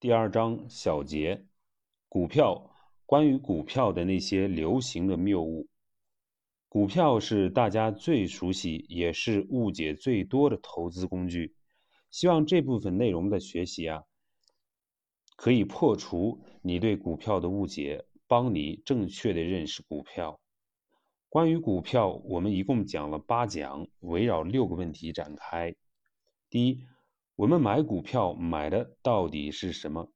第二章小结：股票，关于股票的那些流行的谬误。股票是大家最熟悉也是误解最多的投资工具。希望这部分内容的学习啊，可以破除你对股票的误解，帮你正确的认识股票。关于股票，我们一共讲了八讲，围绕六个问题展开。第一。我们买股票买的到底是什么？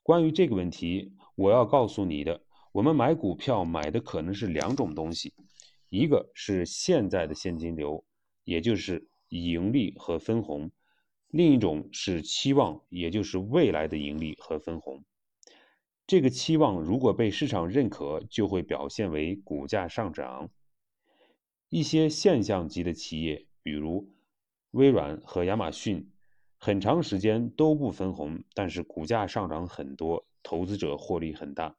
关于这个问题，我要告诉你的，我们买股票买的可能是两种东西，一个是现在的现金流，也就是盈利和分红；另一种是期望，也就是未来的盈利和分红。这个期望如果被市场认可，就会表现为股价上涨。一些现象级的企业，比如微软和亚马逊。很长时间都不分红，但是股价上涨很多，投资者获利很大。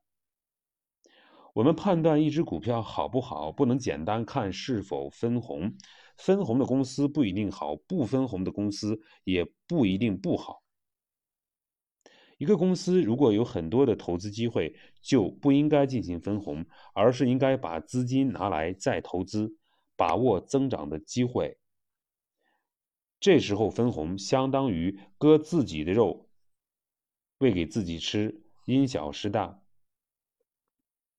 我们判断一只股票好不好，不能简单看是否分红，分红的公司不一定好，不分红的公司也不一定不好。一个公司如果有很多的投资机会，就不应该进行分红，而是应该把资金拿来再投资，把握增长的机会。这时候分红相当于割自己的肉，喂给自己吃，因小失大。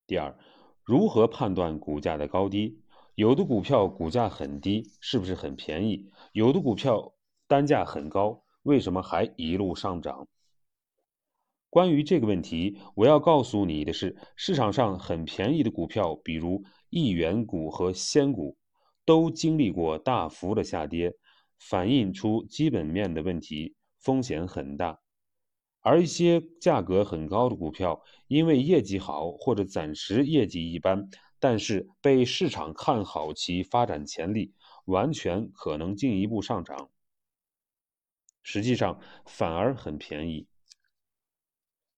第二，如何判断股价的高低？有的股票股价很低，是不是很便宜？有的股票单价很高，为什么还一路上涨？关于这个问题，我要告诉你的是，市场上很便宜的股票，比如亿元股和仙股，都经历过大幅的下跌。反映出基本面的问题，风险很大。而一些价格很高的股票，因为业绩好或者暂时业绩一般，但是被市场看好其发展潜力，完全可能进一步上涨。实际上反而很便宜。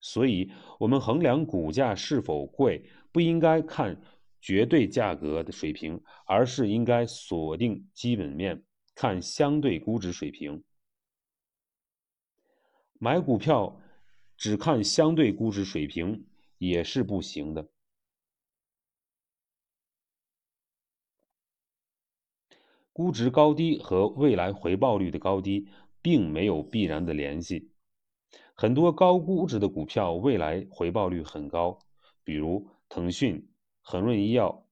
所以，我们衡量股价是否贵，不应该看绝对价格的水平，而是应该锁定基本面。看相对估值水平，买股票只看相对估值水平也是不行的。估值高低和未来回报率的高低并没有必然的联系。很多高估值的股票未来回报率很高，比如腾讯、恒瑞医药、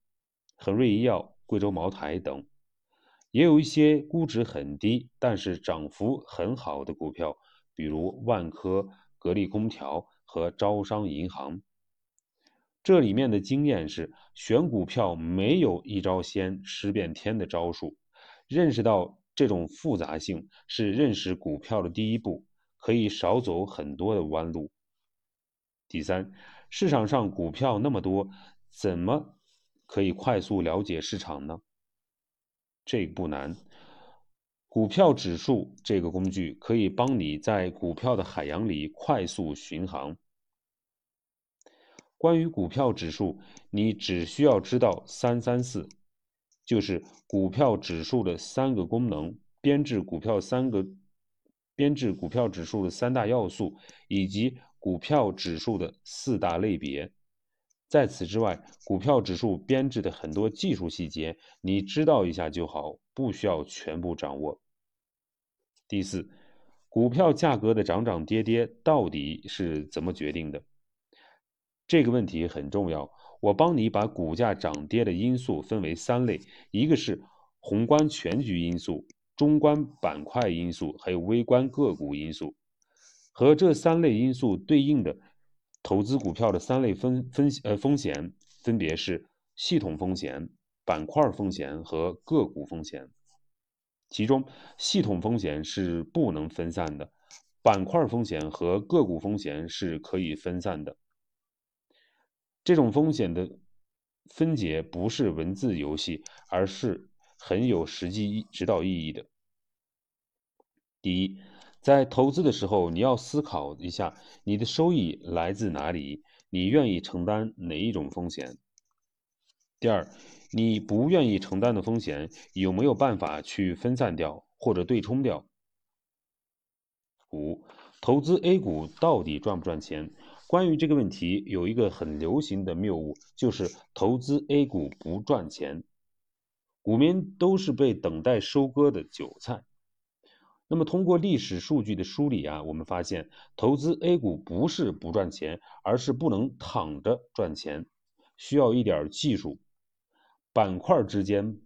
恒瑞医药、贵州茅台等。也有一些估值很低，但是涨幅很好的股票，比如万科、格力空调和招商银行。这里面的经验是，选股票没有一招鲜吃遍天的招数。认识到这种复杂性是认识股票的第一步，可以少走很多的弯路。第三，市场上股票那么多，怎么可以快速了解市场呢？这不难，股票指数这个工具可以帮你在股票的海洋里快速巡航。关于股票指数，你只需要知道三三四，就是股票指数的三个功能，编制股票三个，编制股票指数的三大要素，以及股票指数的四大类别。在此之外，股票指数编制的很多技术细节，你知道一下就好，不需要全部掌握。第四，股票价格的涨涨跌跌到底是怎么决定的？这个问题很重要。我帮你把股价涨跌的因素分为三类：一个是宏观全局因素、中观板块因素，还有微观个股因素。和这三类因素对应的。投资股票的三类风风呃风险分别是系统风险、板块风险和个股风险。其中，系统风险是不能分散的，板块风险和个股风险是可以分散的。这种风险的分解不是文字游戏，而是很有实际指导意义的。第一。在投资的时候，你要思考一下你的收益来自哪里，你愿意承担哪一种风险？第二，你不愿意承担的风险有没有办法去分散掉或者对冲掉？五，投资 A 股到底赚不赚钱？关于这个问题，有一个很流行的谬误，就是投资 A 股不赚钱，股民都是被等待收割的韭菜。那么，通过历史数据的梳理啊，我们发现投资 A 股不是不赚钱，而是不能躺着赚钱，需要一点技术。板块之间、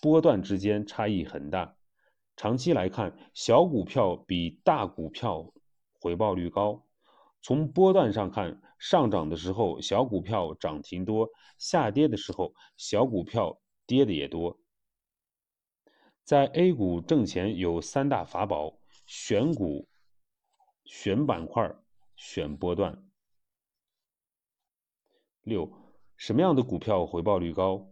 波段之间差异很大。长期来看，小股票比大股票回报率高。从波段上看，上涨的时候小股票涨停多，下跌的时候小股票跌的也多。在 A 股挣钱有三大法宝：选股、选板块、选波段。六，什么样的股票回报率高？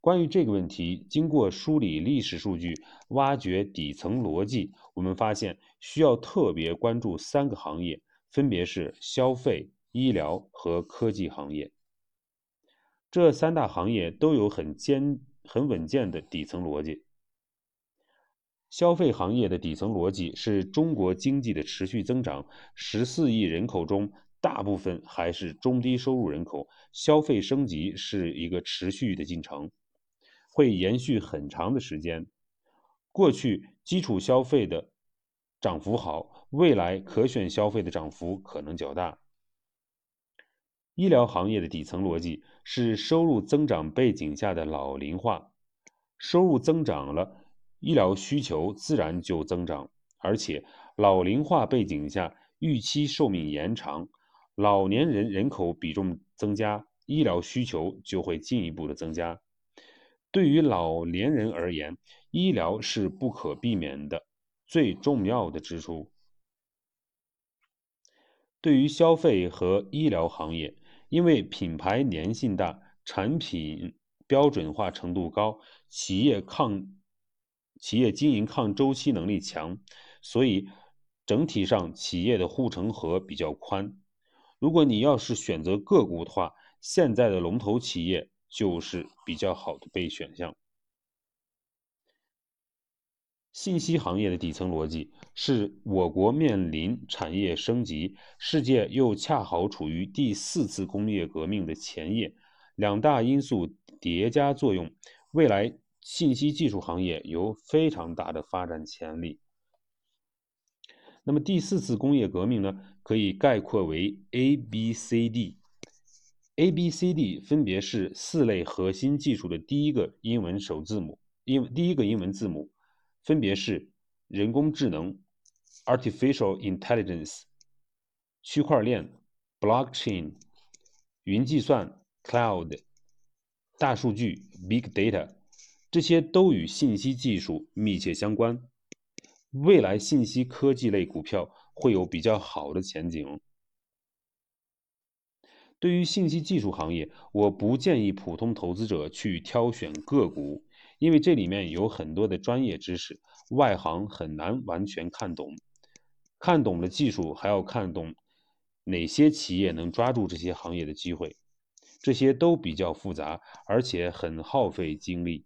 关于这个问题，经过梳理历史数据、挖掘底层逻辑，我们发现需要特别关注三个行业。分别是消费、医疗和科技行业，这三大行业都有很坚、很稳健的底层逻辑。消费行业的底层逻辑是中国经济的持续增长，十四亿人口中大部分还是中低收入人口，消费升级是一个持续的进程，会延续很长的时间。过去基础消费的涨幅好。未来可选消费的涨幅可能较大。医疗行业的底层逻辑是收入增长背景下的老龄化，收入增长了，医疗需求自然就增长，而且老龄化背景下预期寿命延长，老年人人口比重增加，医疗需求就会进一步的增加。对于老年人而言，医疗是不可避免的最重要的支出。对于消费和医疗行业，因为品牌粘性大、产品标准化程度高、企业抗企业经营抗周期能力强，所以整体上企业的护城河比较宽。如果你要是选择个股的话，现在的龙头企业就是比较好的备选项。信息行业的底层逻辑是我国面临产业升级，世界又恰好处于第四次工业革命的前夜，两大因素叠加作用，未来信息技术行业有非常大的发展潜力。那么第四次工业革命呢，可以概括为 A B C D，A B C D 分别是四类核心技术的第一个英文首字母，英第一个英文字母。分别是人工智能 （artificial intelligence）、区块链 （blockchain）、云计算 （cloud）、大数据 （big data），这些都与信息技术密切相关。未来信息科技类股票会有比较好的前景。对于信息技术行业，我不建议普通投资者去挑选个股。因为这里面有很多的专业知识，外行很难完全看懂。看懂了技术，还要看懂哪些企业能抓住这些行业的机会，这些都比较复杂，而且很耗费精力。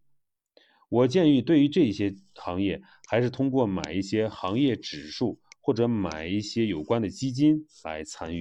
我建议，对于这些行业，还是通过买一些行业指数或者买一些有关的基金来参与。